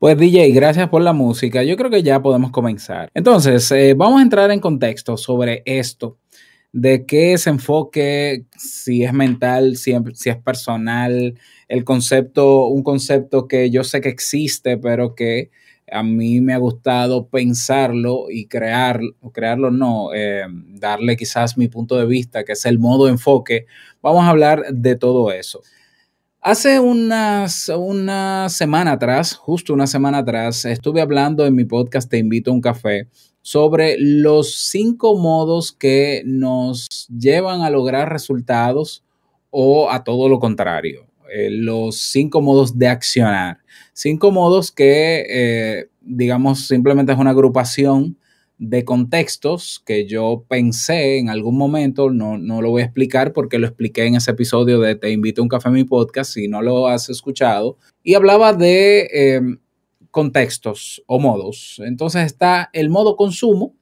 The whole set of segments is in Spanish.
Pues DJ, gracias por la música. Yo creo que ya podemos comenzar. Entonces, eh, vamos a entrar en contexto sobre esto, de qué es enfoque, si es mental, si, es personal, el concepto, un concepto que yo sé que existe, pero que a mí me ha gustado pensarlo y crear, crearlo no, eh, darle quizás mi punto de vista, que es el modo enfoque. Vamos a hablar de todo eso. Hace unas, una semana atrás, justo una semana atrás, estuve hablando en mi podcast Te invito a un café sobre los cinco modos que nos llevan a lograr resultados o a todo lo contrario. Eh, los cinco modos de accionar. Cinco modos que, eh, digamos, simplemente es una agrupación de contextos que yo pensé en algún momento, no, no, lo voy a explicar porque lo expliqué en ese episodio de Te invito a un café en mi podcast, si no lo has escuchado, y hablaba de em, contextos o modos. Entonces está el modo consumo,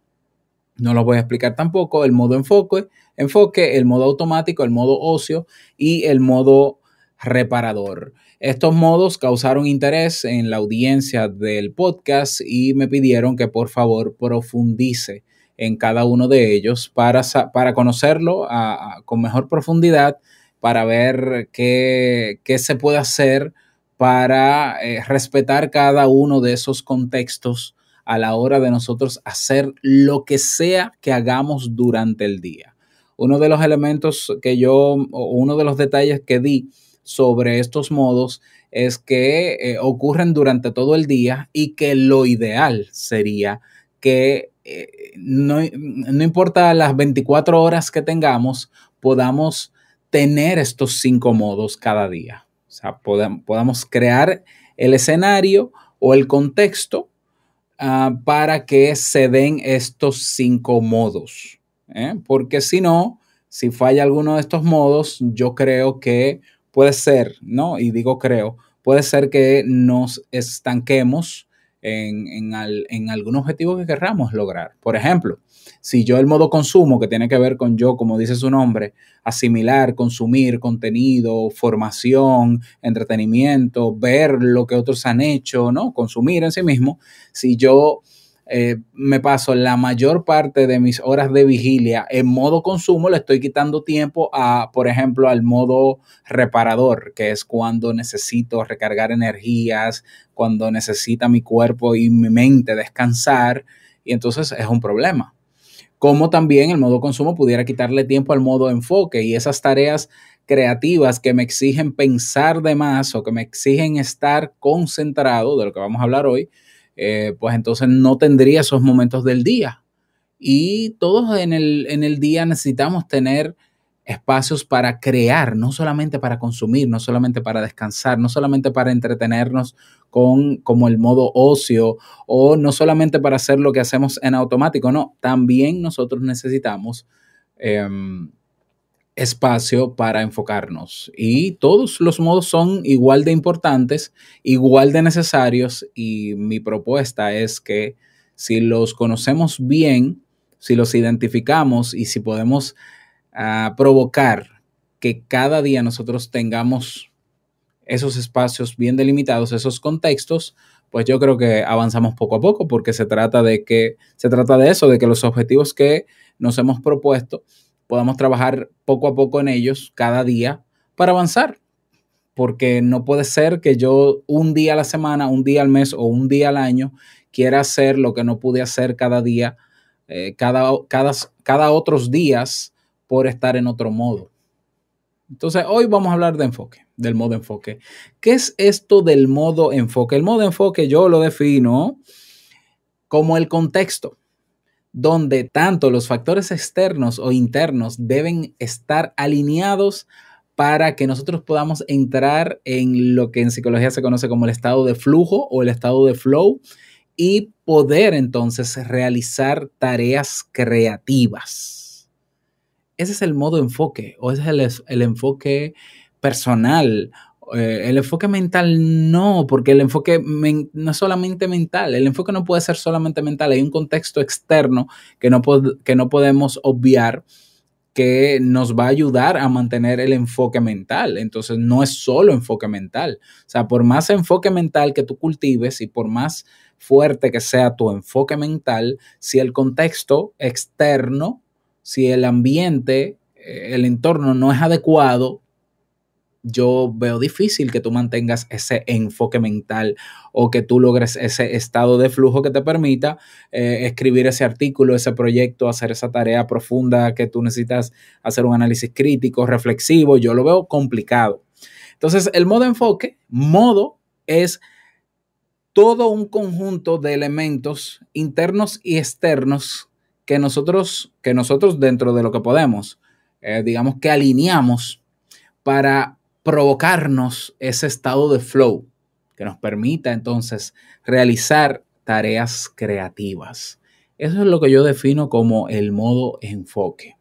no lo voy a explicar tampoco, el modo enfoque, enfoque, el modo automático, el modo ocio y el modo reparador. Estos modos causaron interés en la audiencia del podcast y me pidieron que por favor profundice en cada uno de ellos para, para conocerlo con mejor profundidad, para ver qué, se puede hacer para eh, respetar cada uno de esos contextos a la hora de nosotros hacer lo que sea que hagamos durante el día. Uno de los elementos que yo, uno de los detalles que di sobre estos modos es que eh, ocurren durante todo el día y que lo ideal sería que eh, no, importa las 24 horas que tengamos, podamos tener estos cinco modos cada día. O sea, podamos crear el escenario o el contexto ah, para que se den estos cinco modos. ¿eh? Porque si no, si falla alguno de estos modos, yo creo que puede ser, ¿no? Y digo creo, puede ser que nos estanquemos en, algún objetivo que querramos lograr. Por ejemplo, si yo el modo consumo, que tiene que ver con yo, como dice su nombre, asimilar, consumir contenido, formación, entretenimiento, ver lo que otros han hecho, ¿no? Consumir en sí mismo, si yo eh, me paso la mayor parte de mis horas de vigilia en modo consumo, le estoy quitando tiempo a, por ejemplo, al modo reparador, que es cuando necesito recargar energías, cuando necesita mi cuerpo y mi mente descansar, y entonces es un problema. Como también el modo consumo pudiera quitarle tiempo al modo enfoque y esas tareas creativas que me exigen pensar de más o que me exigen estar concentrado, de lo que vamos a hablar hoy, eh, pues entonces no tendría esos momentos del día. Y todos en el, en el día necesitamos tener espacios para crear, no solamente para consumir, no solamente para descansar, no solamente para entretenernos con como el modo ocio o no solamente para hacer lo que hacemos en automático, no, también nosotros necesitamos em, espacio para enfocarnos. Y todos los modos son igual de importantes, igual de necesarios y mi propuesta es que si los conocemos bien, si los identificamos y si podemos ah, provocar que cada día nosotros tengamos esos espacios bien delimitados, esos contextos, pues yo creo que avanzamos poco a poco porque se trata de que se trata de eso, de que los objetivos que nos hemos propuesto podamos trabajar poco a poco en ellos cada día para avanzar. Porque no puede ser que yo un día a la semana, un día al mes o un día al año quiera hacer lo que no pude hacer cada día, eh, cada, cada, cada otros días por estar en otro modo. Entonces, hoy vamos a hablar de enfoque, del modo enfoque. ¿Qué es esto del modo enfoque? El modo enfoque yo lo defino como el contexto donde tanto los factores externos o internos deben estar alineados para que nosotros podamos entrar en lo que en psicología se conoce como el estado de flujo o el estado de flow y poder entonces realizar tareas creativas. Ese es el modo enfoque o ese es el, el enfoque personal eh, el enfoque mental no, porque el enfoque no es solamente mental, el enfoque no puede ser solamente mental, hay un contexto externo que no, que no podemos obviar que nos va a ayudar a mantener el enfoque mental. Entonces, no es solo enfoque mental. O sea, por más enfoque mental que tú cultives y por más fuerte que sea tu enfoque mental, si el contexto externo, si el ambiente, eh, el entorno no es adecuado, yo veo difícil que tú mantengas ese enfoque mental o que tú logres ese estado de flujo que te permita eh, escribir ese artículo, ese proyecto, hacer esa tarea profunda que tú necesitas hacer un análisis crítico, reflexivo. Yo lo veo complicado. Entonces, el modo enfoque, modo es todo un conjunto de elementos internos y externos que nosotros, que nosotros dentro de lo que podemos, eh, digamos que alineamos para provocarnos ese estado de flow que nos permita entonces realizar tareas creativas. Eso es lo que yo defino como el modo enfoque.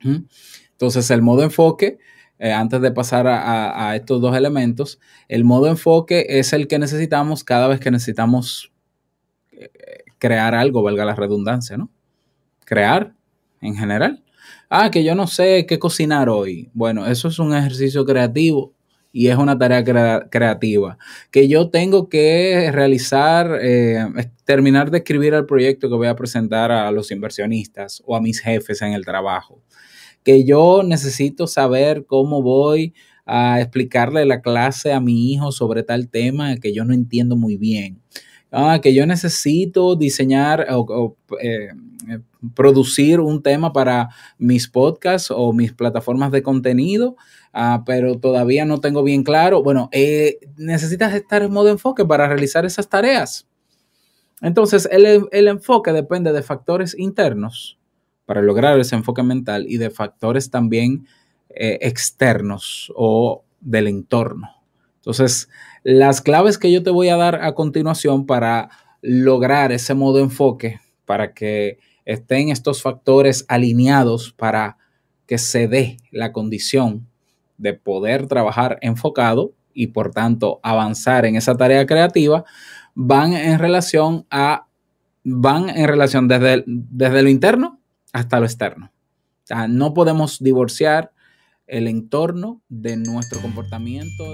Entonces, el modo enfoque, eh, antes de pasar a, estos dos elementos, el modo enfoque es el que necesitamos cada vez que necesitamos eh, crear algo, valga la redundancia, ¿no? Crear en general. Ah, que yo no sé qué cocinar hoy. Bueno, eso es un ejercicio creativo y es una tarea creativa. Que yo tengo que realizar, eh, terminar de escribir el proyecto que voy a presentar a los inversionistas o a mis jefes en el trabajo. Que yo necesito saber cómo voy a explicarle la clase a mi hijo sobre tal tema que yo no entiendo muy bien. Ah, que yo necesito diseñar o, eh, eh, producir un tema para mis podcasts o mis plataformas de contenido, ah, pero todavía no tengo bien claro. Bueno, eh, necesitas estar en modo enfoque para realizar esas tareas. Entonces, el, el enfoque depende de factores internos para lograr ese enfoque mental y de factores también externos o del entorno. Entonces, las claves que yo te voy a dar a continuación para lograr ese modo enfoque, para que estén estos factores alineados para que se dé la condición de poder trabajar enfocado y por tanto avanzar en esa tarea creativa, van en relación a van en relación desde, desde lo interno hasta lo externo. no podemos divorciar el entorno de nuestro comportamiento.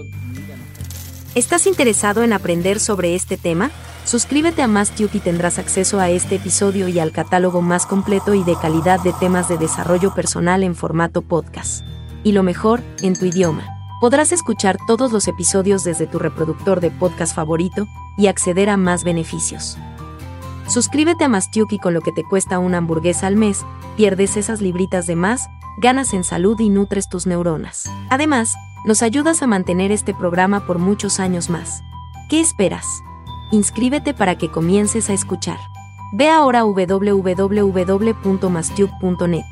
¿Estás interesado en aprender sobre este tema? Suscríbete a MassTube y tendrás acceso a este episodio y al catálogo más completo y de calidad de temas de desarrollo personal en formato podcast. Y lo mejor, en tu idioma. Podrás escuchar todos los episodios desde tu reproductor de podcast favorito y acceder a más beneficios. Suscríbete a Mastiuki con lo que te cuesta una hamburguesa al mes, pierdes esas libritas de más, ganas en salud y nutres tus neuronas. Además, nos ayudas a mantener este programa por muchos años más. ¿Qué esperas? Inscríbete para que comiences a escuchar. Ve ahora www.mastube.net.